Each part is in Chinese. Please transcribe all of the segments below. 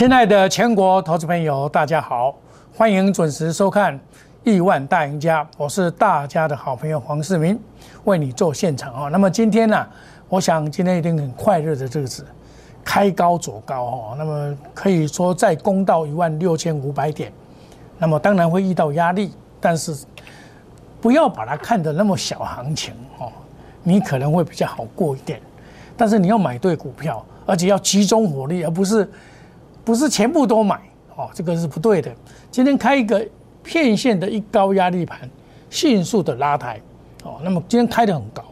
亲爱的全国投资朋友，大家好，欢迎准时收看《亿万大赢家》，我是大家的好朋友黄世明，为你做现场啊。那么今天呢，我想今天一定很快乐的日子，开高走高哦。那么可以说再攻到一万六千五百点，那么当然会遇到压力，但是不要把它看得那么小行情哦，你可能会比较好过一点。但是你要买对股票，而且要集中火力，而不是。不是全部都买哦，这个是不对的。今天开一个片线的一高压力盘，迅速的拉抬哦。那么今天开的很高，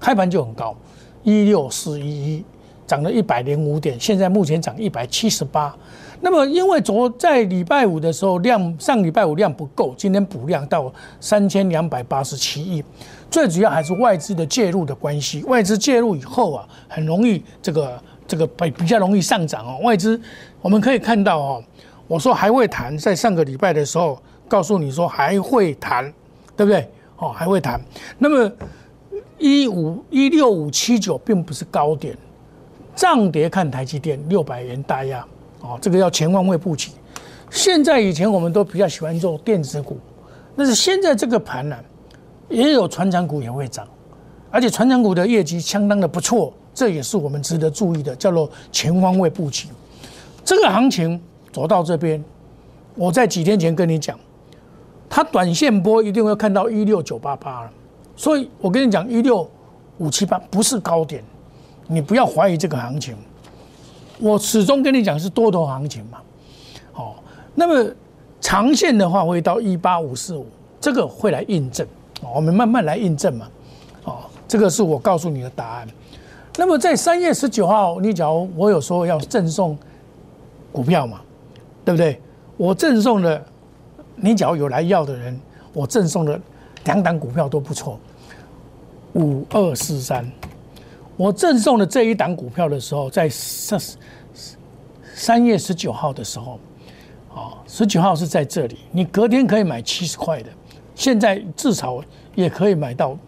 开盘就很高，一六四一一，涨了一百零五点，现在目前涨一百七十八。那么因为昨在礼拜五的时候量上礼拜五量不够，今天补量到三千两百八十七亿，最主要还是外资的介入的关系。外资介入以后啊，很容易这个。这个比比较容易上涨哦，外资我们可以看到哦，我说还会谈，在上个礼拜的时候告诉你说还会谈，对不对？哦，还会谈。那么一五一六五七九并不是高点，涨跌看台积电六百元大压哦，这个要全方位布局。现在以前我们都比较喜欢做电子股，但是现在这个盘呢，也有船长股也会涨，而且船长股的业绩相当的不错。这也是我们值得注意的，叫做全方位布局。这个行情走到这边，我在几天前跟你讲，它短线波一定会看到一六九八八了。所以我跟你讲，一六五七八不是高点，你不要怀疑这个行情。我始终跟你讲是多头行情嘛。好，那么长线的话会到一八五四五，这个会来印证。我们慢慢来印证嘛。哦，这个是我告诉你的答案。那么在三月十九号，你假如我有说要赠送股票嘛，对不对？我赠送的，你假如有来要的人，我赠送的两档股票都不错，五二四三。我赠送的这一档股票的时候，在三三月十九号的时候，啊，十九号是在这里，你隔天可以买七十块的，现在至少也可以买到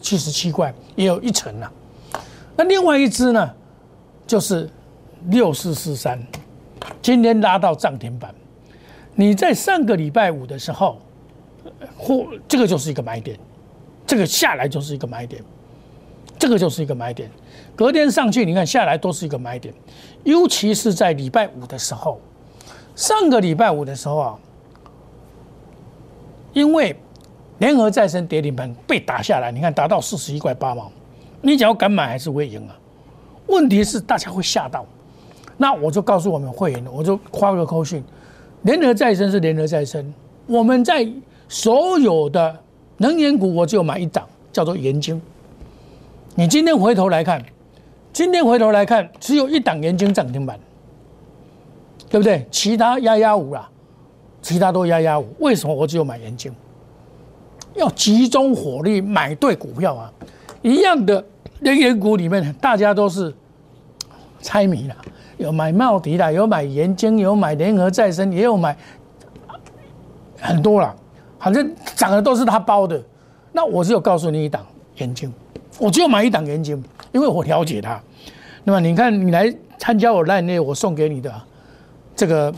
七十七块，也有一成了。那另外一只呢，就是六四四三，今天拉到涨停板。你在上个礼拜五的时候，或这个就是一个买点，这个下来就是一个买点，这个就是一个买点。隔天上去，你看下来都是一个买点，尤其是在礼拜五的时候，上个礼拜五的时候啊，因为联合再生跌停板被打下来，你看打到四十一块八毛。你只要敢买还是会赢啊？问题是大家会吓到，那我就告诉我们会员，我就发个口讯：联合再生是联合再生，我们在所有的能源股，我只有买一档，叫做盐晶。你今天回头来看，今天回头来看，只有一档盐晶涨停板，对不对？其他压压五啦，其他都压压五。为什么我只有买盐晶？要集中火力买对股票啊！一样的能源股里面，大家都是 猜谜了。有买茂迪的，有买盐晶，有买联合再生，也有买很多了。反正涨的都是他包的。那我只有告诉你一档盐晶，我只有买一档盐晶，因为我了解他。那么你看，你来参加我烂内，我送给你的这个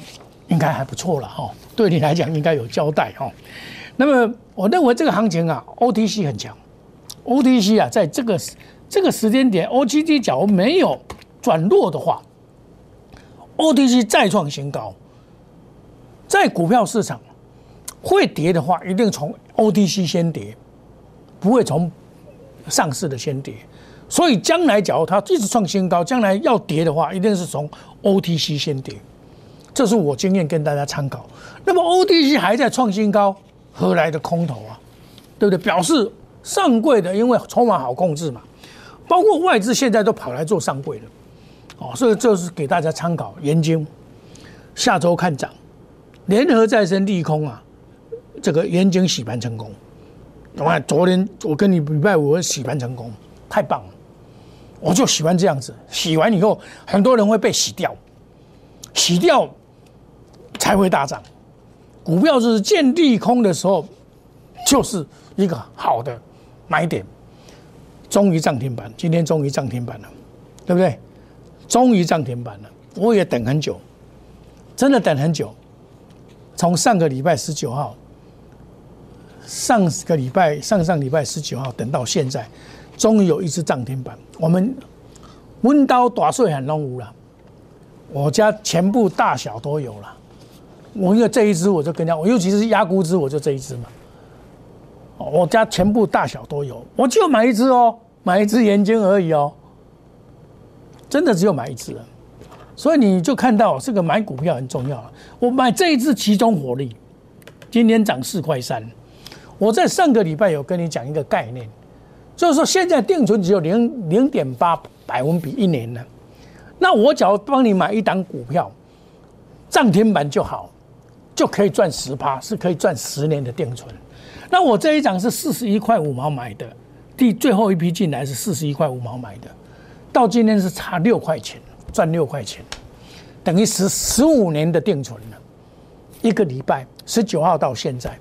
应该还不错了哈。对你来讲应该有交代哈。那么我认为这个行情啊，OTC 很强。OTC 啊，在这个这个时间点，OTC 假如没有转弱的话，OTC 再创新高，在股票市场会跌的话，一定从 OTC 先跌，不会从上市的先跌。所以将来假如它一直创新高，将来要跌的话，一定是从 OTC 先跌。这是我经验跟大家参考。那么 OTC 还在创新高，何来的空头啊？对不对？表示。上柜的，因为筹码好控制嘛，包括外资现在都跑来做上柜了，哦，所以这是给大家参考。研究下周看涨，联合再生利空啊，这个研究洗盘成功。我看昨天我跟你礼拜五洗盘成功，太棒了，我就喜欢这样子。洗完以后，很多人会被洗掉，洗掉才会大涨。股票就是见利空的时候，就是一个好的。买点，终于涨停板，今天终于涨停板了，对不对？终于涨停板了，我也等很久，真的等很久，从上个礼拜十九号，上个礼拜上上礼拜十九号等到现在，终于有一只涨停板。我们温刀打碎很龙无了，我家全部大小都有了。我因为这一只我就跟讲，我尤其是压估值，我就这一只嘛。我家全部大小都有，我就买一只哦，买一只眼睛而已哦，真的只有买一只。所以你就看到这个买股票很重要了。我买这一只集中火力，今天涨四块三。我在上个礼拜有跟你讲一个概念，就是说现在定存只有零零点八百分比一年了。那我只要帮你买一档股票，涨停板就好，就可以赚十趴，是可以赚十年的定存。那我这一张是四十一块五毛买的，第最后一批进来是四十一块五毛买的，到今天是差六块钱。赚六块钱，等于十十五年的定存了。一个礼拜，十九号到现在，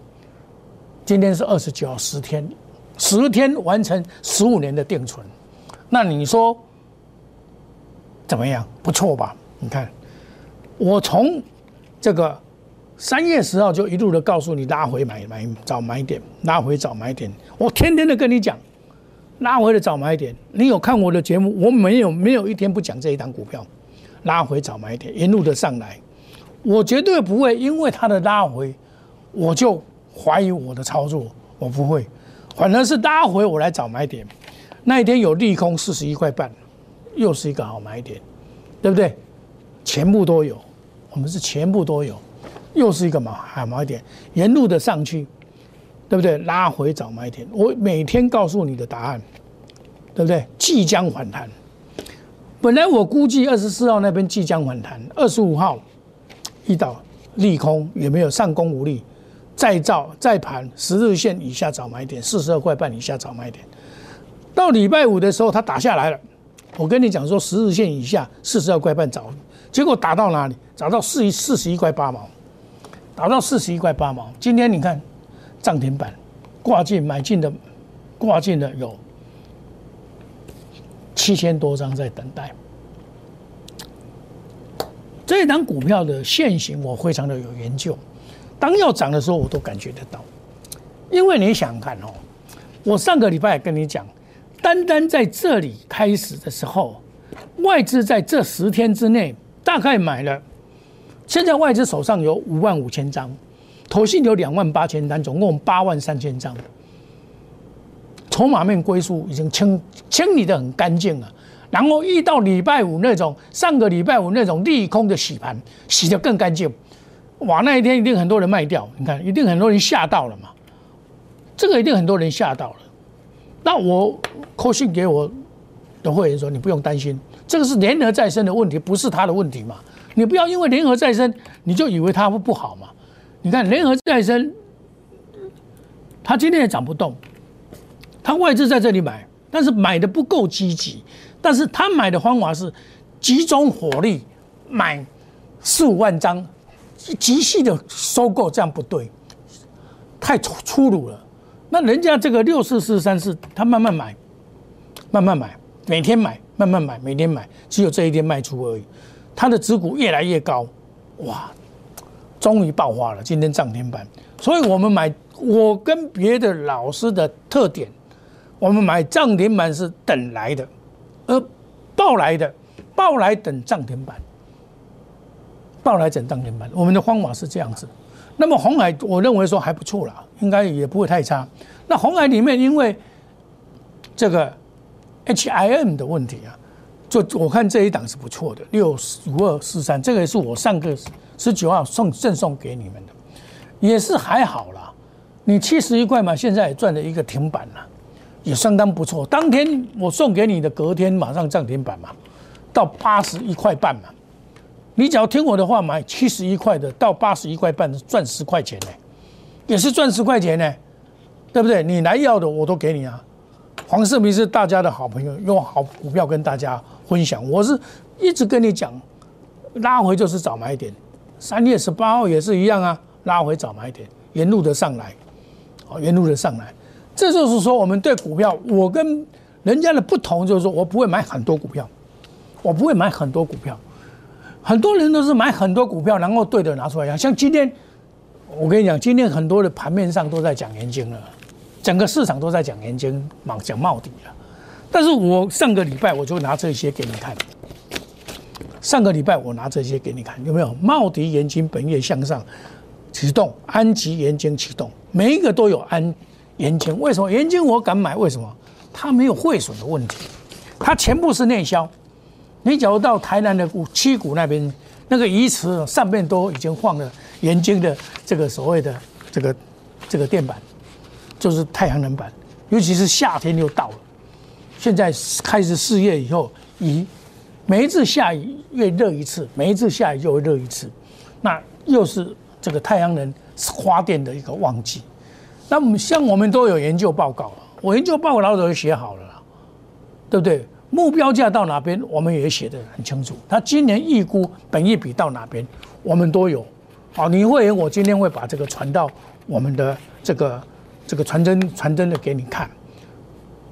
今天是二十九号，十天，十天完成十五年的定存。那你说怎么样？不错吧？你看，我从这个三月十号就一路的告诉你拉回买买找买点，拉回找买点。我天天的跟你讲。拉回的早买点，你有看我的节目？我没有，没有一天不讲这一档股票。拉回早买点，一路的上来，我绝对不会因为它的拉回，我就怀疑我的操作，我不会，反而是拉回我来找买点。那一天有利空四十一块半，又是一个好买点，对不对？全部都有，我们是全部都有，又是一个买好买点，沿路的上去。对不对？拉回找买点，我每天告诉你的答案，对不对？即将反弹。本来我估计二十四号那边即将反弹，二十五号一到利空也没有上攻无力，再造再盘十日线以下找买点，四十二块半以下找买点。到礼拜五的时候，它打下来了。我跟你讲说，十日线以下四十二块半找，结果打到哪里？找到四四十一块八毛，打到四十一块八毛。今天你看。涨停板挂进买进的挂进的有七千多张在等待。这一档股票的现形我非常的有研究，当要涨的时候我都感觉得到。因为你想看哦，我上个礼拜跟你讲，单单在这里开始的时候，外资在这十天之内大概买了，现在外资手上有五万五千张。投信有两万八千单，总共八万三千张，筹码面归宿已经清清理的很干净了。然后一到礼拜五那种上个礼拜五那种利空的洗盘，洗得更干净。哇，那一天一定很多人卖掉，你看一定很多人吓到了嘛。这个一定很多人吓到了。那我扣信给我的会员说，你不用担心，这个是联合再生的问题，不是他的问题嘛。你不要因为联合再生，你就以为它不好嘛。你看联合再生，它今天也涨不动，它外资在这里买，但是买的不够积极，但是他买的方法是集中火力买四五万张，极细的收购，这样不对，太粗粗鲁了。那人家这个六四四三四，他慢慢买，慢慢买，每天买，慢慢买，每天买，只有这一天卖出而已，它的持股越来越高，哇！终于爆发了，今天涨停板。所以我们买，我跟别的老师的特点，我们买涨停板是等来的，而爆来的，爆来等涨停板，爆来等涨停板。我们的方法是这样子。那么红海，我认为说还不错啦，应该也不会太差。那红海里面，因为这个 H I M 的问题啊，就我看这一档是不错的，六五二四三，这个是我上个。十九号送赠送给你们的，也是还好啦。你七十一块嘛，现在也赚了一个停板了，也相当不错。当天我送给你的，隔天马上涨停板嘛，到八十一块半嘛。你只要听我的话，买七十一块的到八十一块半，赚十块钱呢，也是赚十块钱呢，对不对？你来要的我都给你啊。黄世明是大家的好朋友，用好股票跟大家分享。我是一直跟你讲，拉回就是早买点。三月十八号也是一样啊，拉回早买点，沿路的上来，哦，沿路的上来，这就是说我们对股票，我跟人家的不同就是说我不会买很多股票，我不会买很多股票，很多人都是买很多股票，然后对的拿出来讲。像今天，我跟你讲，今天很多的盘面上都在讲年金了，整个市场都在讲年金，讲讲冒底了。但是我上个礼拜我就拿这些给你看，上个礼拜我拿这些给你看，有没有？茂迪盐金本月向上启动，安吉盐金启动，每一个都有安盐金。为什么盐金我敢买？为什么？它没有汇损的问题，它全部是内销。你假如到台南的七股那边，那个鱼池上面都已经放了盐晶的这个所谓的这个这个电板，就是太阳能板，尤其是夏天又到了，现在开始四月以后，以每一次下雨越热一次，每一次下雨就会热一次，那又是这个太阳能发电的一个旺季。那么像我们都有研究报告，我研究报告老早就写好了，对不对？目标价到哪边，我们也写得很清楚。他今年预估本一比到哪边，我们都有。好，你会员，我今天会把这个传到我们的这个这个传真传真的给你看。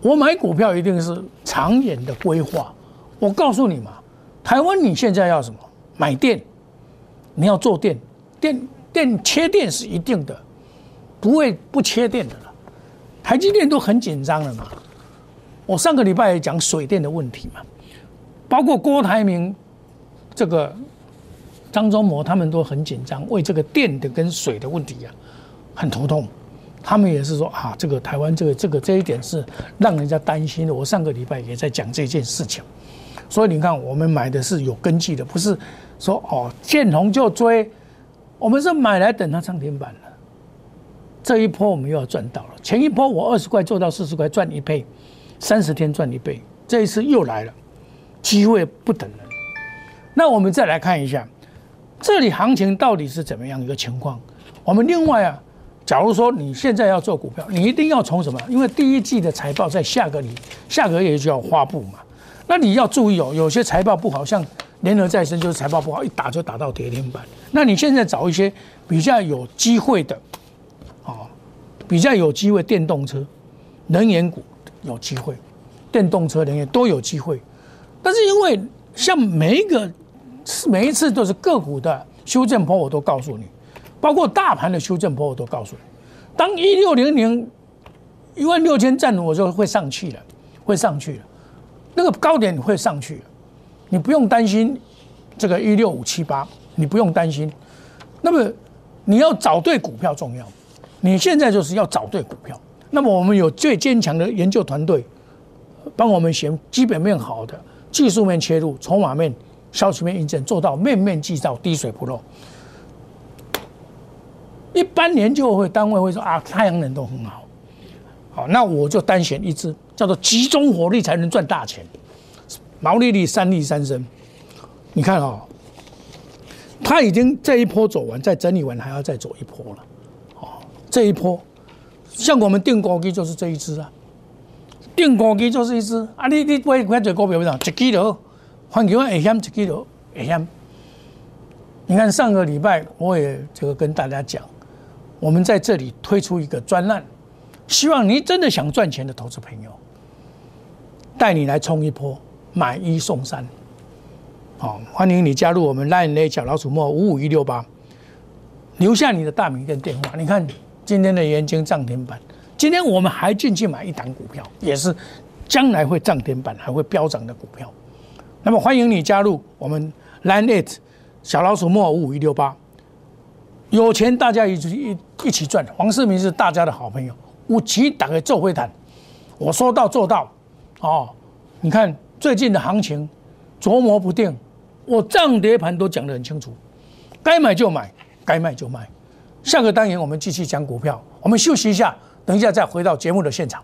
我买股票一定是长远的规划。我告诉你嘛，台湾你现在要什么？买电，你要做电，电电切电是一定的，不会不切电的了。台积电都很紧张了嘛。我上个礼拜也讲水电的问题嘛，包括郭台铭、这个张忠谋他们都很紧张，为这个电的跟水的问题啊很头痛。他们也是说啊，这个台湾这个这个这一点是让人家担心的。我上个礼拜也在讲这件事情，所以你看，我们买的是有根据的，不是说哦见红就追，我们是买来等它涨停板的。这一波我们又要赚到了，前一波我二十块做到四十块赚一倍。三十天赚一倍，这一次又来了，机会不等人。那我们再来看一下，这里行情到底是怎么样一个情况？我们另外啊，假如说你现在要做股票，你一定要从什么？因为第一季的财报在下个礼下个月就要发布嘛。那你要注意哦，有些财报不好，像联合再生就是财报不好，一打就打到跌停板。那你现在找一些比较有机会的，哦，比较有机会电动车、能源股。有机会，电动车能源都有机会，但是因为像每一个每一次都是个股的修正波，我都告诉你，包括大盘的修正波，我都告诉你。当一六零零一万六千站，我就会上去了，会上去了，那个高点会上去，你不用担心这个一六五七八，你不用担心。那么你要找对股票重要，你现在就是要找对股票。那么我们有最坚强的研究团队，帮我们选基本面好的、技术面切入、筹码面、消息面印证，做到面面俱到、滴水不漏。一般研究会单位会说啊，太阳能都很好，好，那我就单选一支，叫做集中火力才能赚大钱，毛利率三利三升。你看啊，它已经这一波走完，再整理完，还要再走一波了，哦，这一波。像我们定高机就是这一只啊，定高机就是一只啊，你你买买这股票为啥？一 K 头，环球会险一 K 头会险。你看上个礼拜我也这个跟大家讲，我们在这里推出一个专栏，希望你真的想赚钱的投资朋友，带你来冲一波，买一送三。好，欢迎你加入我们 Line 的小老鼠莫五五一六八，留下你的大名跟电话。你看。今天的元金涨停板，今天我们还进去买一档股票，也是将来会涨停板还会飙涨的股票。那么欢迎你加入我们 Line It 小老鼠莫五五一六八，有钱大家一起一一起赚。黄世明是大家的好朋友，我起打个做会谈，我说到做到。哦，你看最近的行情琢磨不定，我涨跌盘都讲得很清楚，该买就买，该卖就卖。下个单元我们继续讲股票，我们休息一下，等一下再回到节目的现场。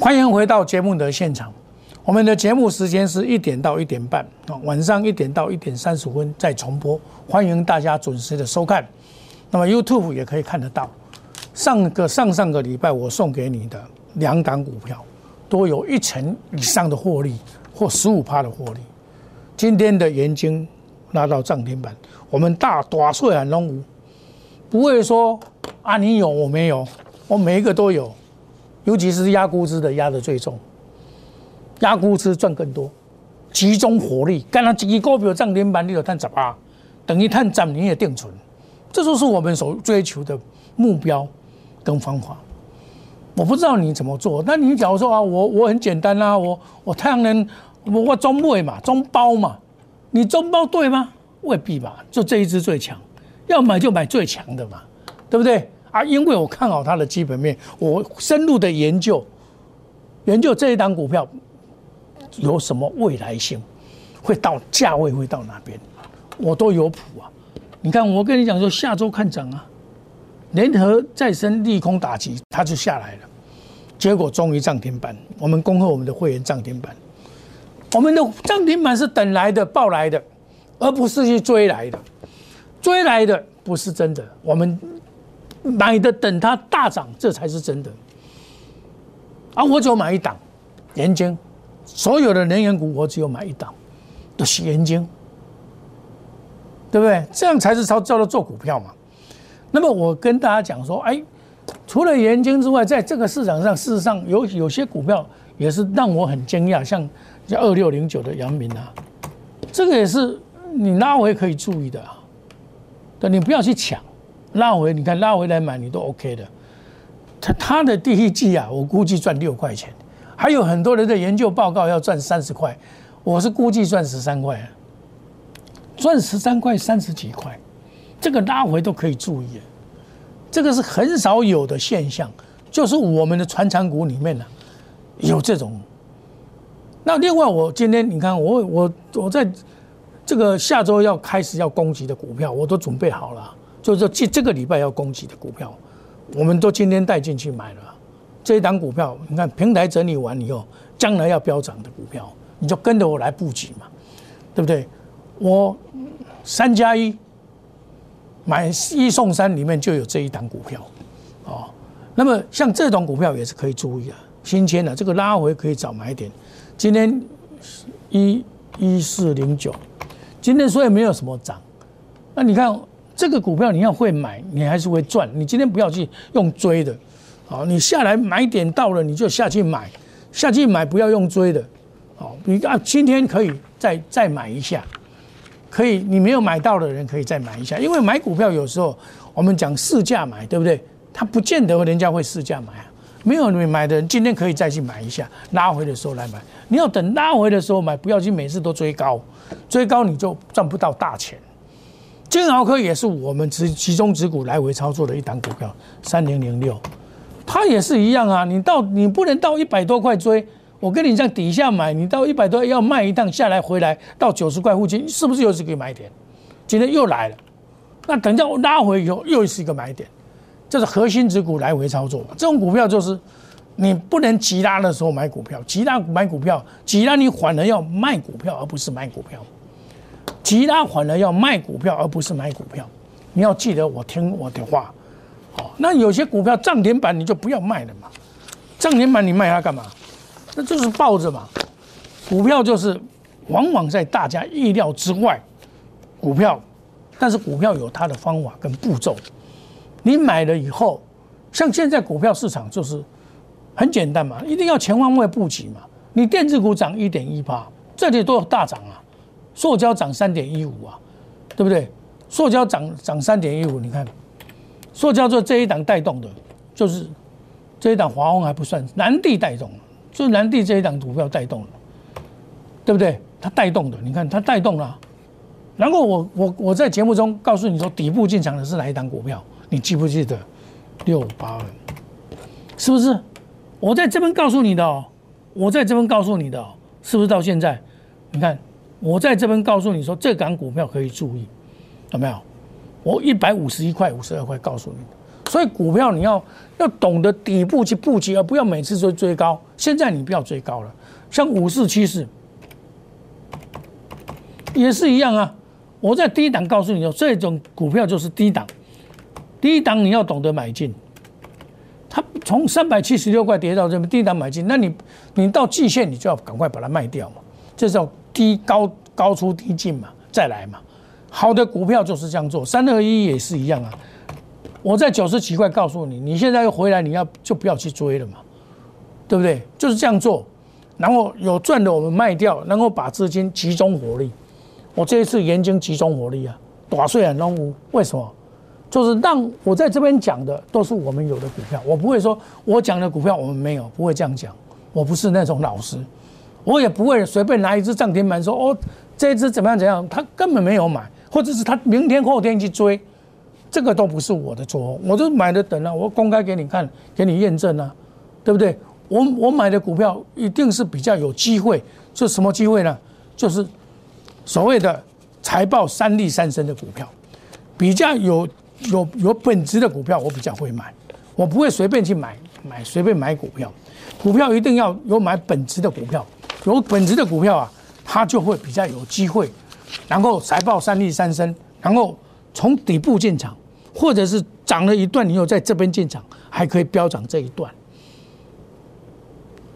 欢迎回到节目的现场。我们的节目时间是一点到一点半啊，晚上一点到一点三十分再重播。欢迎大家准时的收看。那么 YouTube 也可以看得到。上个上上个礼拜我送给你的两档股票，都有一成以上的获利或十五趴的获利。今天的盐金拉到涨停板，我们大大岁很龙五，不会说啊你有我没有，我每一个都有。尤其是压估值的压的最重，压估值赚更多，集中火力，干了几个股票涨停板你就赚十八，等于赚十年的定存，这就是我们所追求的目标跟方法。我不知道你怎么做，那你假如说啊，我我很简单啊，我我太阳能我我中位嘛，中包嘛，你中包对吗？未必吧，就这一支最强，要买就买最强的嘛，对不对？啊，因为我看好它的基本面，我深入的研究，研究这一档股票有什么未来性，会到价位会到哪边，我都有谱啊。你看，我跟你讲说，下周看涨啊，联合再生利空打击，它就下来了，结果终于涨停板。我们恭贺我们的会员涨停板，我们的涨停板是等来的、报来的，而不是去追来的，追来的不是真的，我们。买的等它大涨，这才是真的。啊，我只有买一档，盐晶，所有的能源股我只有买一档，都是盐晶，对不对？这样才是叫叫做做股票嘛。那么我跟大家讲说，哎，除了盐晶之外，在这个市场上，事实上有有些股票也是让我很惊讶，像像二六零九的阳明啊，这个也是你拉回可以注意的，对，你不要去抢。拉回，你看拉回来买你都 OK 的。他他的第一季啊，我估计赚六块钱，还有很多人的研究报告要赚三十块，我是估计赚十三块，赚十三块三十几块，这个拉回都可以注意，这个是很少有的现象，就是我们的传长股里面呢有这种。那另外我今天你看我我我在这个下周要开始要攻击的股票，我都准备好了。就是，这这个礼拜要攻击的股票，我们都今天带进去买了。这一档股票，你看平台整理完以后，将来要飙涨的股票，你就跟着我来布局嘛，对不对？我三加一买一送三，里面就有这一档股票，哦。那么像这种股票也是可以注意啊，新签的这个拉回可以早买点。今天一一四零九，今天虽然没有什么涨，那你看。这个股票你要会买，你还是会赚。你今天不要去用追的，好，你下来买点到了你就下去买，下去买不要用追的，好，你啊今天可以再再买一下，可以你没有买到的人可以再买一下，因为买股票有时候我们讲市价买，对不对？他不见得人家会市价买啊，没有你买的人今天可以再去买一下，拉回的时候来买，你要等拉回的时候买，不要去每次都追高，追高你就赚不到大钱。金豪科也是我们集集中持股来回操作的一档股票，三零零六，它也是一样啊。你到你不能到一百多块追，我跟你讲底下买，你到一百多要卖一趟下来回来到九十块附近，是不是又是个买点？今天又来了，那等到拉回以后又是一个买点，这是核心持股来回操作。这种股票就是你不能急拉的时候买股票，急拉买股票，急拉你反而要卖股票，而不是买股票。急拉反而要卖股票，而不是买股票。你要记得我听我的话，好。那有些股票涨停板你就不要卖了嘛。涨停板你卖它干嘛？那就是抱着嘛。股票就是往往在大家意料之外，股票，但是股票有它的方法跟步骤。你买了以后，像现在股票市场就是很简单嘛，一定要全方位布局嘛。你电子股涨一点一八，这里都有大涨啊，塑胶涨三点一五啊，对不对？塑胶涨涨三点一五，你看，塑胶做这一档带动的，就是这一档华虹还不算，南地带动，就南地这一档股票带动了，对不对？它带动的，你看它带动了。然后我我我在节目中告诉你说，底部进场的是哪一档股票？你记不记得？六八二，是不是？我在这边告诉你的哦，我在这边告诉你的哦，是不是到现在？你看，我在这边告诉你说，这档股票可以注意，有没有？我一百五十一块、五十二块告诉你。所以股票你要要懂得底部去布局，而不要每次追追高。现在你不要追高了，像五四七四也是一样啊。我在低档告诉你说，这种股票就是低档，低档你要懂得买进。它从三百七十六块跌到这边，低档买进，那你你到季线你就要赶快把它卖掉嘛，这叫低高高出低进嘛，再来嘛。好的股票就是这样做，三二一也是一样啊。我在九十几块告诉你，你现在又回来，你要就不要去追了嘛，对不对？就是这样做，然后有赚的我们卖掉，然后把资金集中火力。我这一次研究集中火力啊，打碎很龙无，为什么？就是让我在这边讲的都是我们有的股票，我不会说我讲的股票我们没有，不会这样讲。我不是那种老师，我也不会随便拿一只涨停板说哦，这只怎么样怎样，他根本没有买，或者是他明天后天去追，这个都不是我的错，我都买的等了，我公开给你看，给你验证啊，对不对？我我买的股票一定是比较有机会，是什么机会呢？就是。所谓的财报三利三升的股票，比较有有有本质的股票，我比较会买。我不会随便去买买随便买股票，股票一定要有买本质的股票，有本质的股票啊，它就会比较有机会。然后财报三利三升，然后从底部进场，或者是涨了一段，以后在这边进场，还可以飙涨这一段。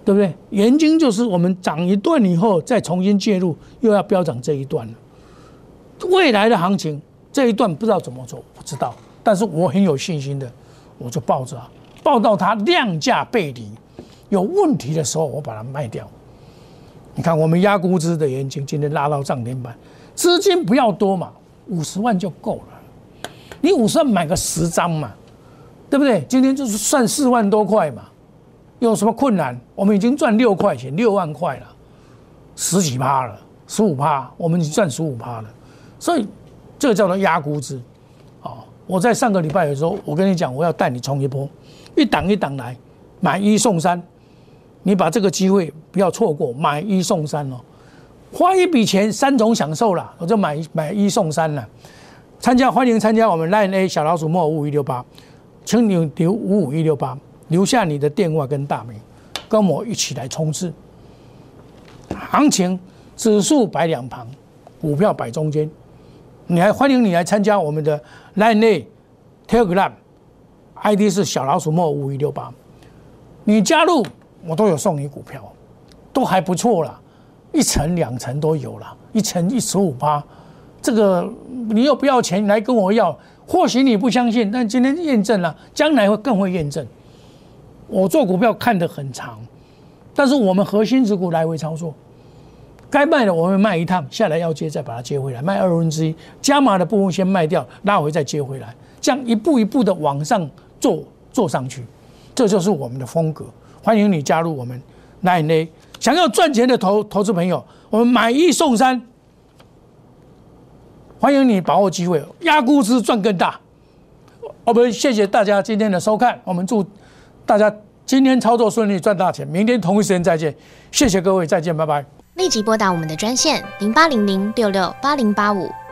对不对？原金就是我们涨一段以后再重新介入，又要飙涨这一段了。未来的行情这一段不知道怎么走，不知道。但是我很有信心的，我就抱着，抱到它量价背离有问题的时候，我把它卖掉。你看我们压估值的原金今天拉到涨停板，资金不要多嘛，五十万就够了。你五十万买个十张嘛，对不对？今天就是算四万多块嘛。有什么困难？我们已经赚六块钱，六万块了，十几趴了，十五趴，我们已经赚十五趴了。所以这个叫做压估值。哦，我在上个礼拜的时候，我跟你讲，我要带你冲一波，一档一档来，买一送三，你把这个机会不要错过，买一送三哦，花一笔钱三种享受了，我就买买一送三了。参加欢迎参加我们 Line A 小老鼠莫五五一六八，请你留五五一六八。留下你的电话跟大名，跟我一起来冲刺。行情指数摆两旁，股票摆中间。你还欢迎你来参加我们的 Line A Telegram ID 是小老鼠莫五一六八。你加入，我都有送你股票，都还不错了，一层两层都有了，一层一十五八。这个你又不要钱来跟我要，或许你不相信，但今天验证了，将来会更会验证。我做股票看得很长，但是我们核心持股来回操作，该卖的我们卖一趟下来要接再把它接回来，卖二分之一加码的部分先卖掉，拉回再接回来，这样一步一步的往上做做上去，这就是我们的风格。欢迎你加入我们 Nine A，想要赚钱的投投资朋友，我们买一送三，欢迎你把握机会，压估值赚更大。我们谢谢大家今天的收看，我们祝。大家今天操作顺利，赚大钱。明天同一时间再见，谢谢各位，再见，拜拜。立即拨打我们的专线零八零零六六八零八五